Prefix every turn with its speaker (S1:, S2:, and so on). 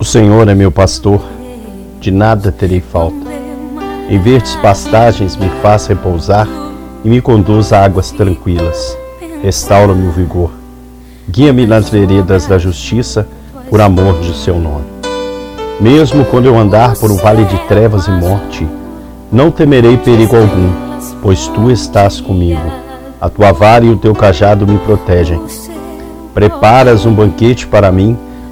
S1: O Senhor é meu pastor, de nada terei falta. Em verdes pastagens me faz repousar e me conduz a águas tranquilas. Restaura-me o vigor. Guia-me nas veredas da justiça, por amor de seu nome. Mesmo quando eu andar por um vale de trevas e morte, não temerei perigo algum, pois tu estás comigo. A tua vara e o teu cajado me protegem. Preparas um banquete para mim